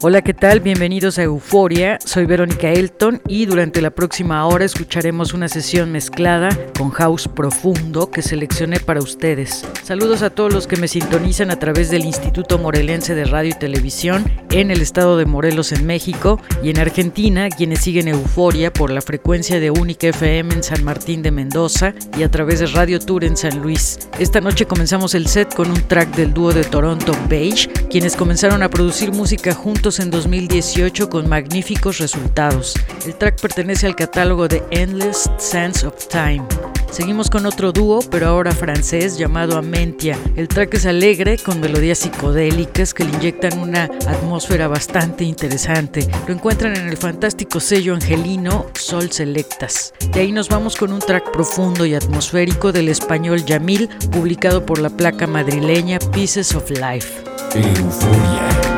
Hola, ¿qué tal? Bienvenidos a Euforia. Soy Verónica Elton y durante la próxima hora escucharemos una sesión mezclada con house profundo que seleccioné para ustedes. Saludos a todos los que me sintonizan a través del Instituto Morelense de Radio y Televisión en el estado de Morelos en México y en Argentina, quienes siguen Euforia por la frecuencia de Única FM en San Martín de Mendoza y a través de Radio Tour en San Luis. Esta noche comenzamos el set con un track del dúo de Toronto Beige, quienes comenzaron a producir música juntos en 2018 con magníficos resultados. El track pertenece al catálogo de Endless Sense of Time. Seguimos con otro dúo, pero ahora francés, llamado Amentia. El track es alegre, con melodías psicodélicas que le inyectan una atmósfera bastante interesante. Lo encuentran en el fantástico sello angelino Sol Selectas. De ahí nos vamos con un track profundo y atmosférico del español Yamil, publicado por la placa madrileña Pieces of Life. Euforia.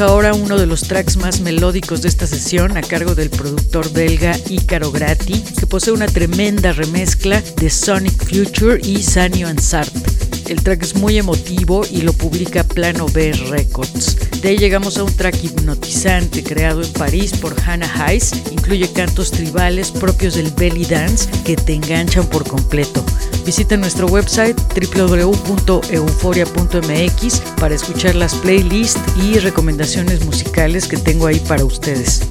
Ahora uno de los tracks más melódicos de esta sesión a cargo del productor belga Icaro Grati, que posee una tremenda remezcla de Sonic Future y Sanio Ansart. El track es muy emotivo y lo publica Plano B Records. De ahí llegamos a un track hipnotizante creado en París por Hannah Heiss. Incluye cantos tribales propios del belly dance que te enganchan por completo. Visita nuestro website www.euforia.mx para escuchar las playlists y recomendaciones musicales que tengo ahí para ustedes.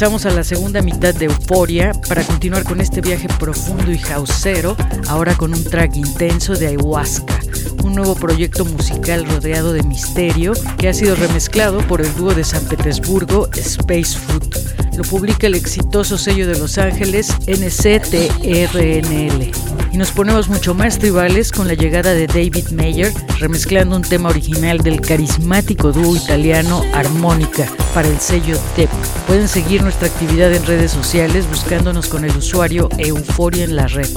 Regresamos a la segunda mitad de Euforia para continuar con este viaje profundo y houseero, ahora con un track intenso de ayahuasca, un nuevo proyecto musical rodeado de misterio que ha sido remezclado por el dúo de San Petersburgo Space Food. Lo publica el exitoso sello de Los Ángeles NCTRNL. Y nos ponemos mucho más tribales con la llegada de David Mayer, remezclando un tema original del carismático dúo italiano Armónica para el sello TEP. Pueden seguir nuestra actividad en redes sociales buscándonos con el usuario Euforia en la red.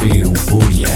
Euforia.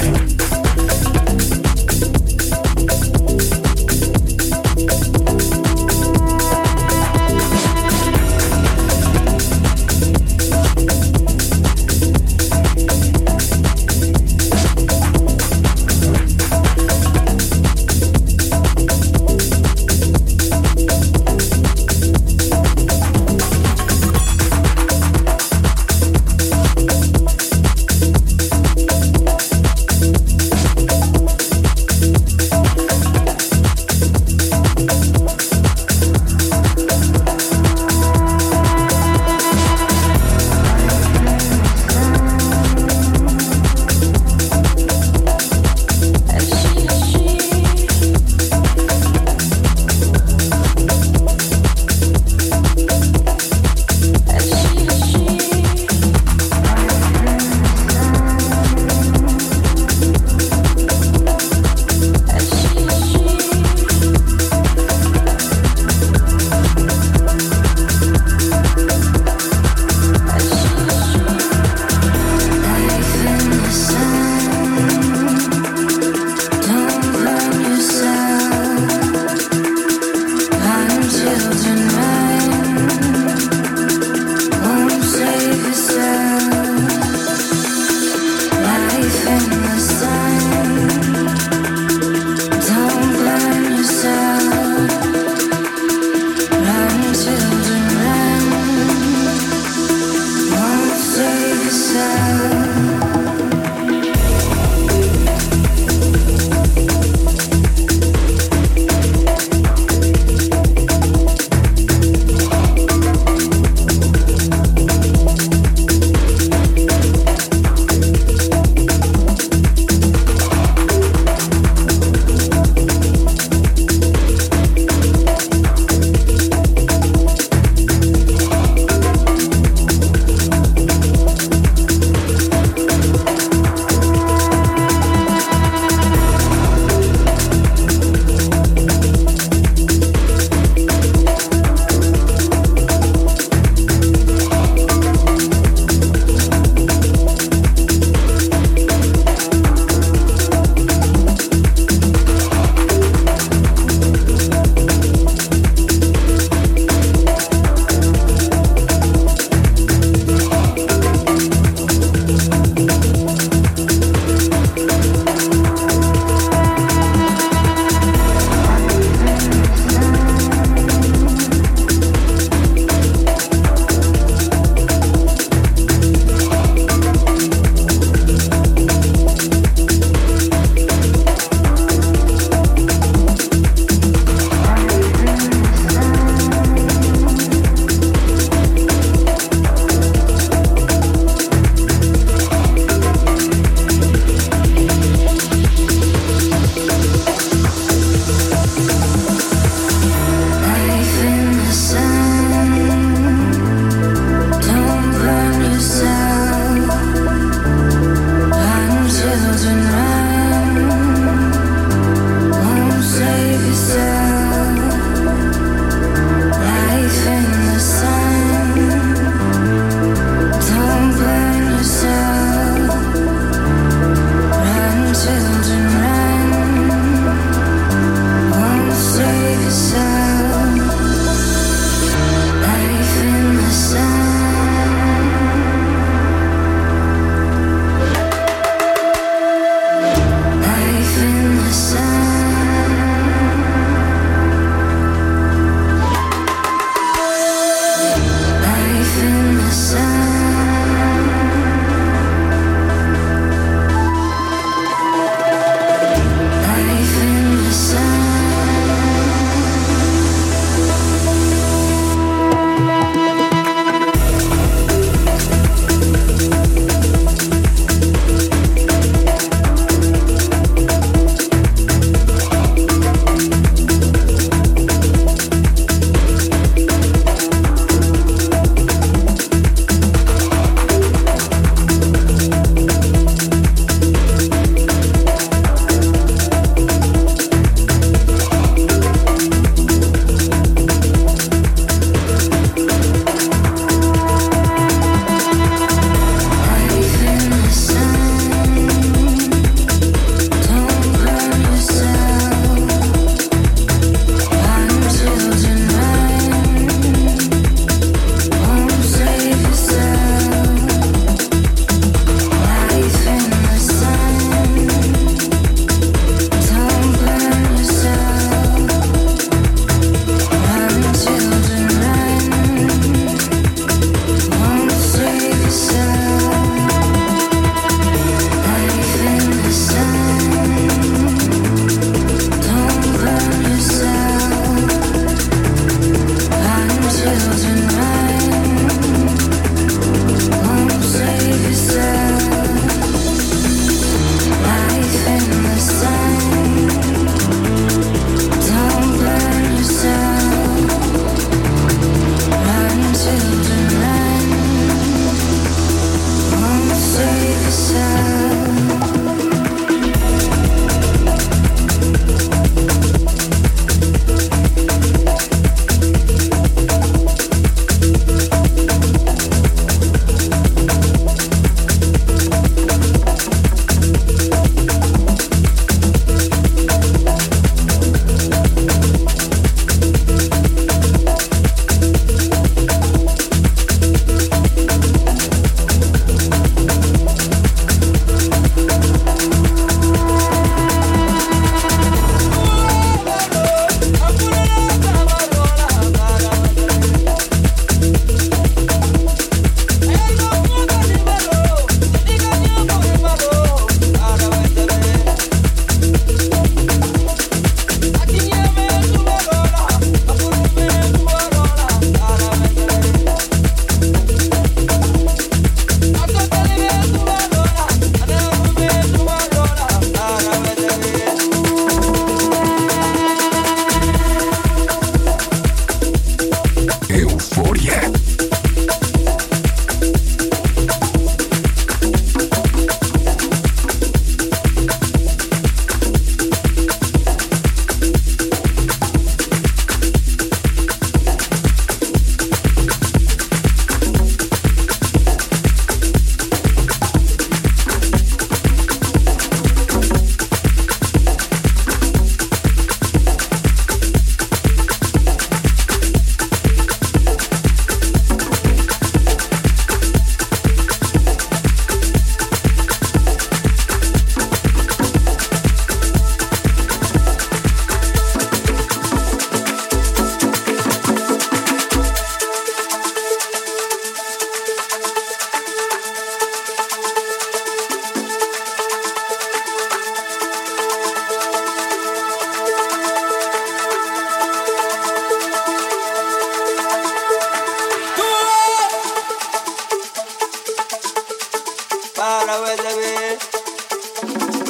I was a man.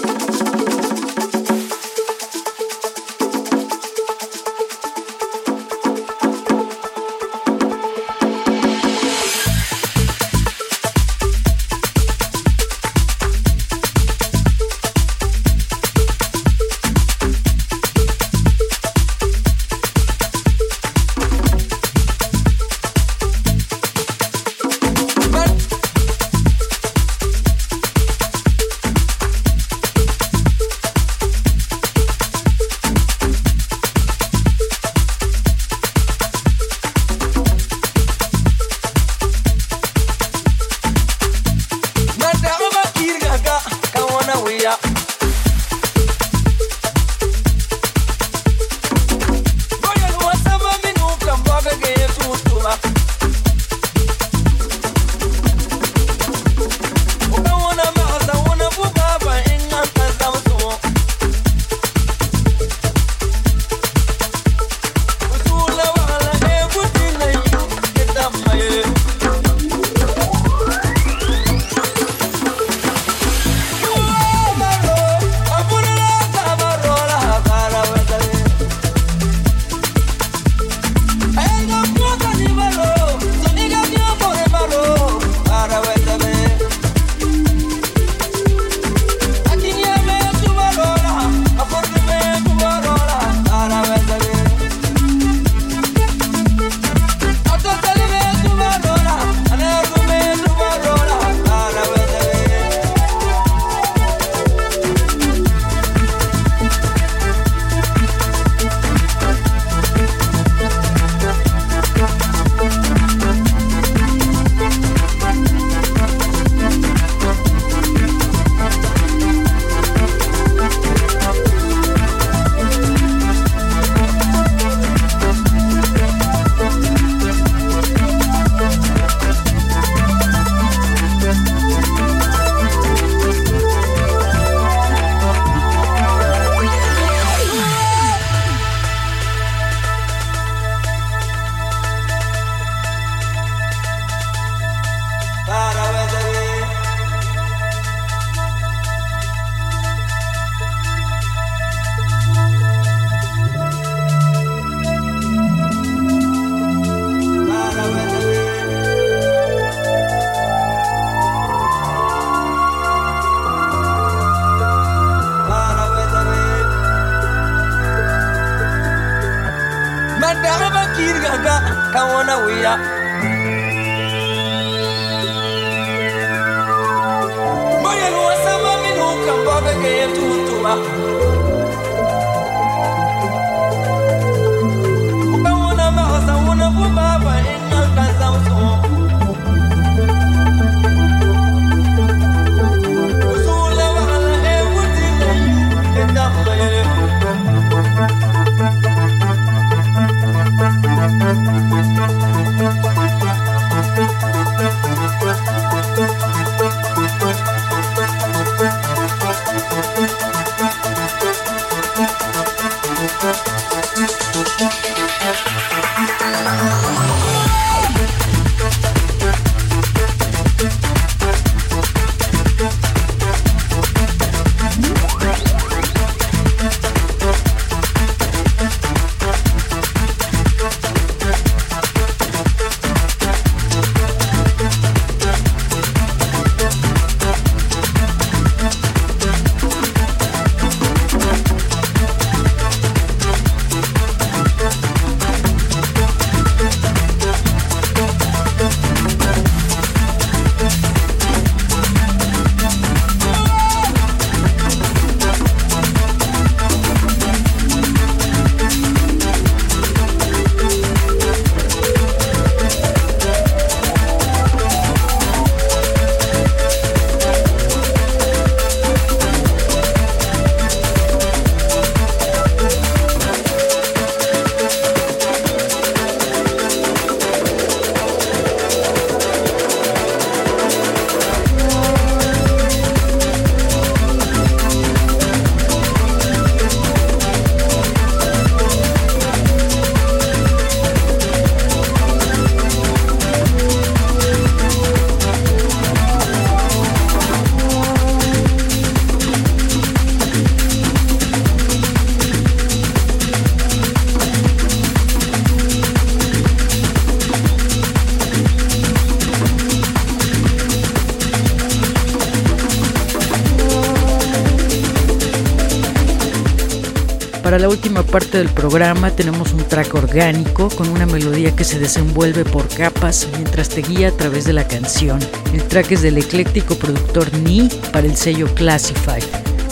Para la última parte del programa tenemos un track orgánico con una melodía que se desenvuelve por capas mientras te guía a través de la canción. El track es del ecléctico productor Ni para el sello Classify.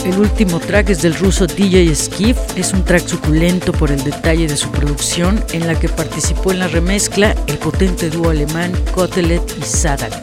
El último track es del ruso DJ Skiff, es un track suculento por el detalle de su producción en la que participó en la remezcla el potente dúo alemán Kotelet y Sadak.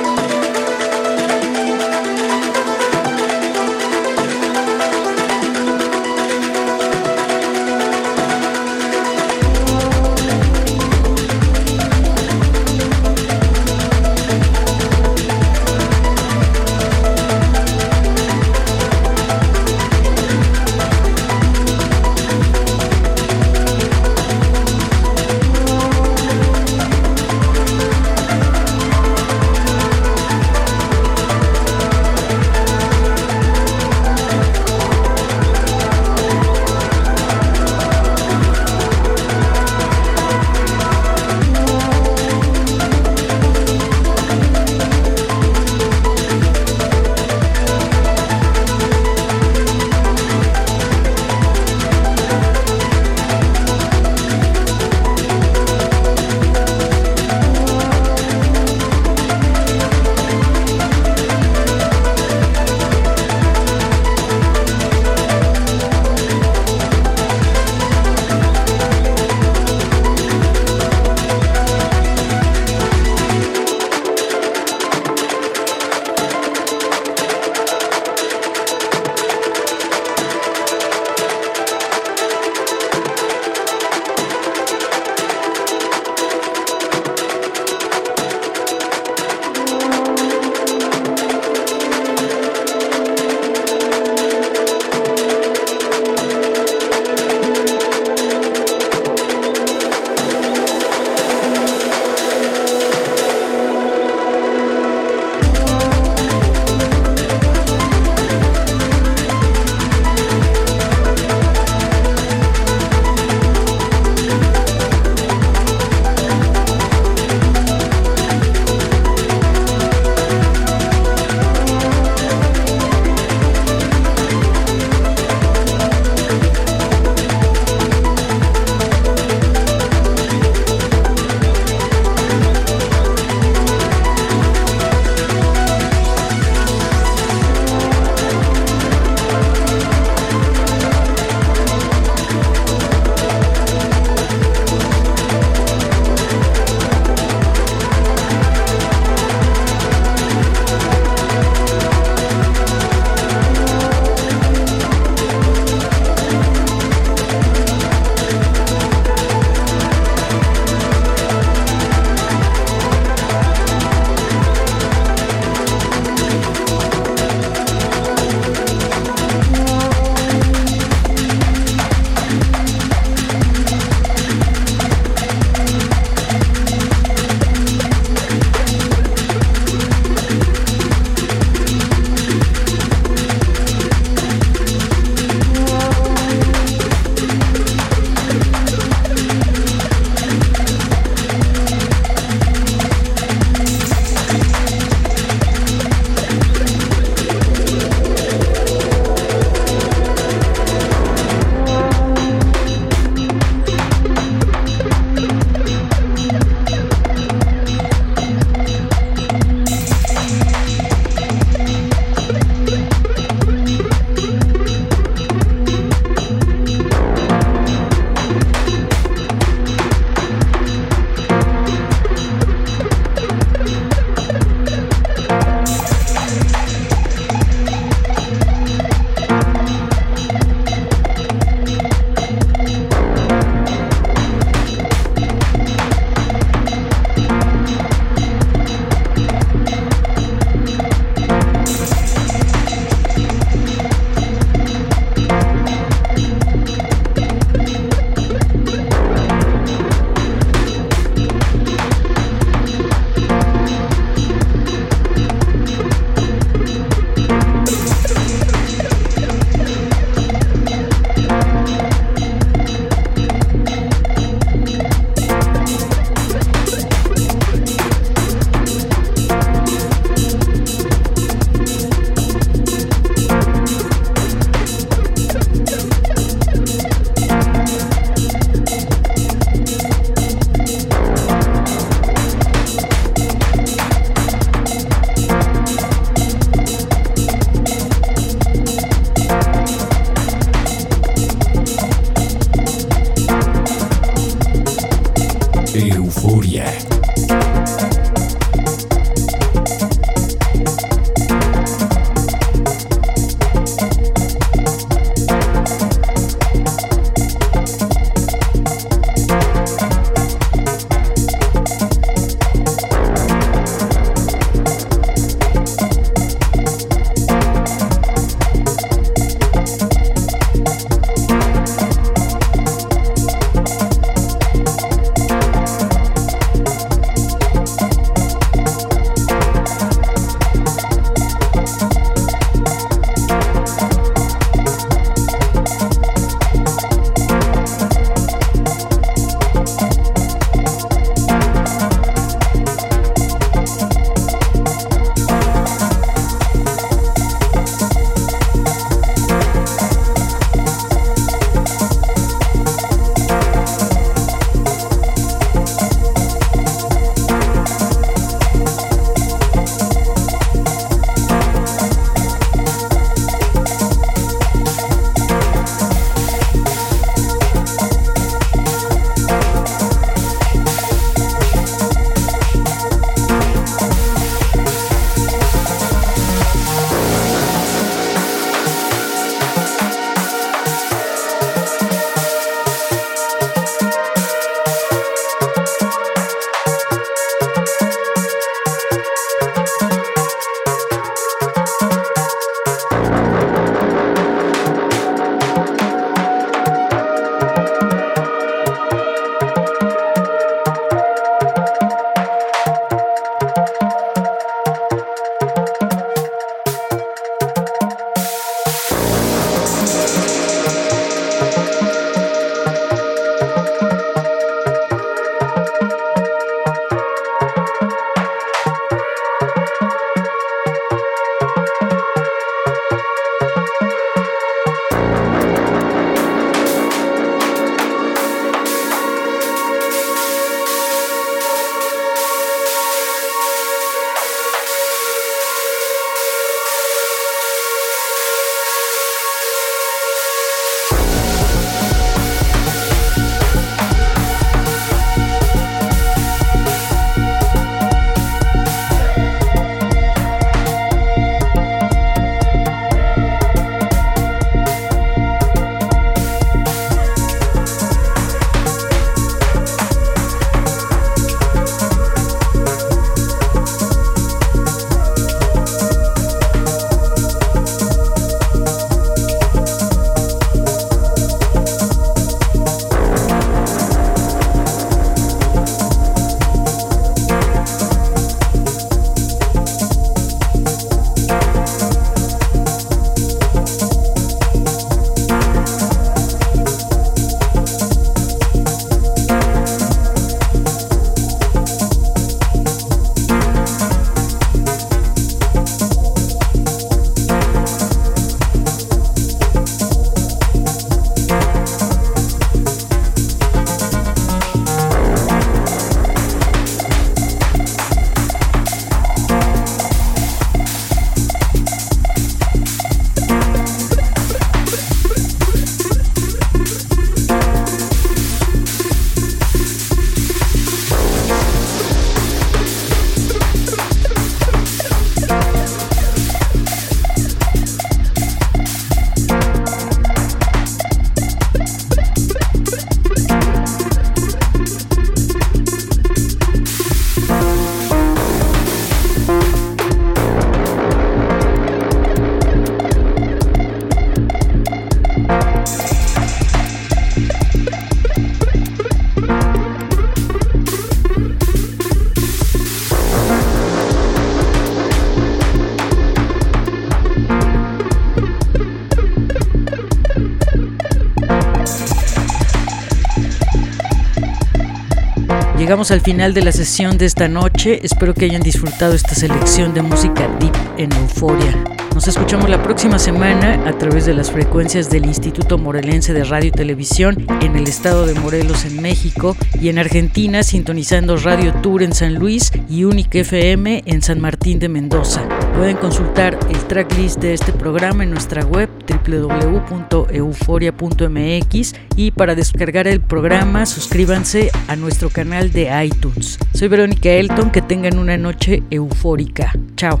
Llegamos al final de la sesión de esta noche. Espero que hayan disfrutado esta selección de música deep en euforia. Nos escuchamos la próxima semana a través de las frecuencias del Instituto Morelense de Radio y Televisión en el estado de Morelos en México y en Argentina sintonizando Radio Tour en San Luis y Unique FM en San Martín de Mendoza. Pueden consultar el tracklist de este programa en nuestra web www.euforia.mx y para descargar el programa suscríbanse a nuestro canal de iTunes. Soy Verónica Elton, que tengan una noche eufórica. Chao.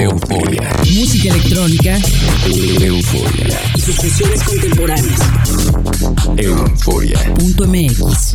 Euforia. Música electrónica Euforia. y sus fusiones contemporáneas. Euforia. Punto MX.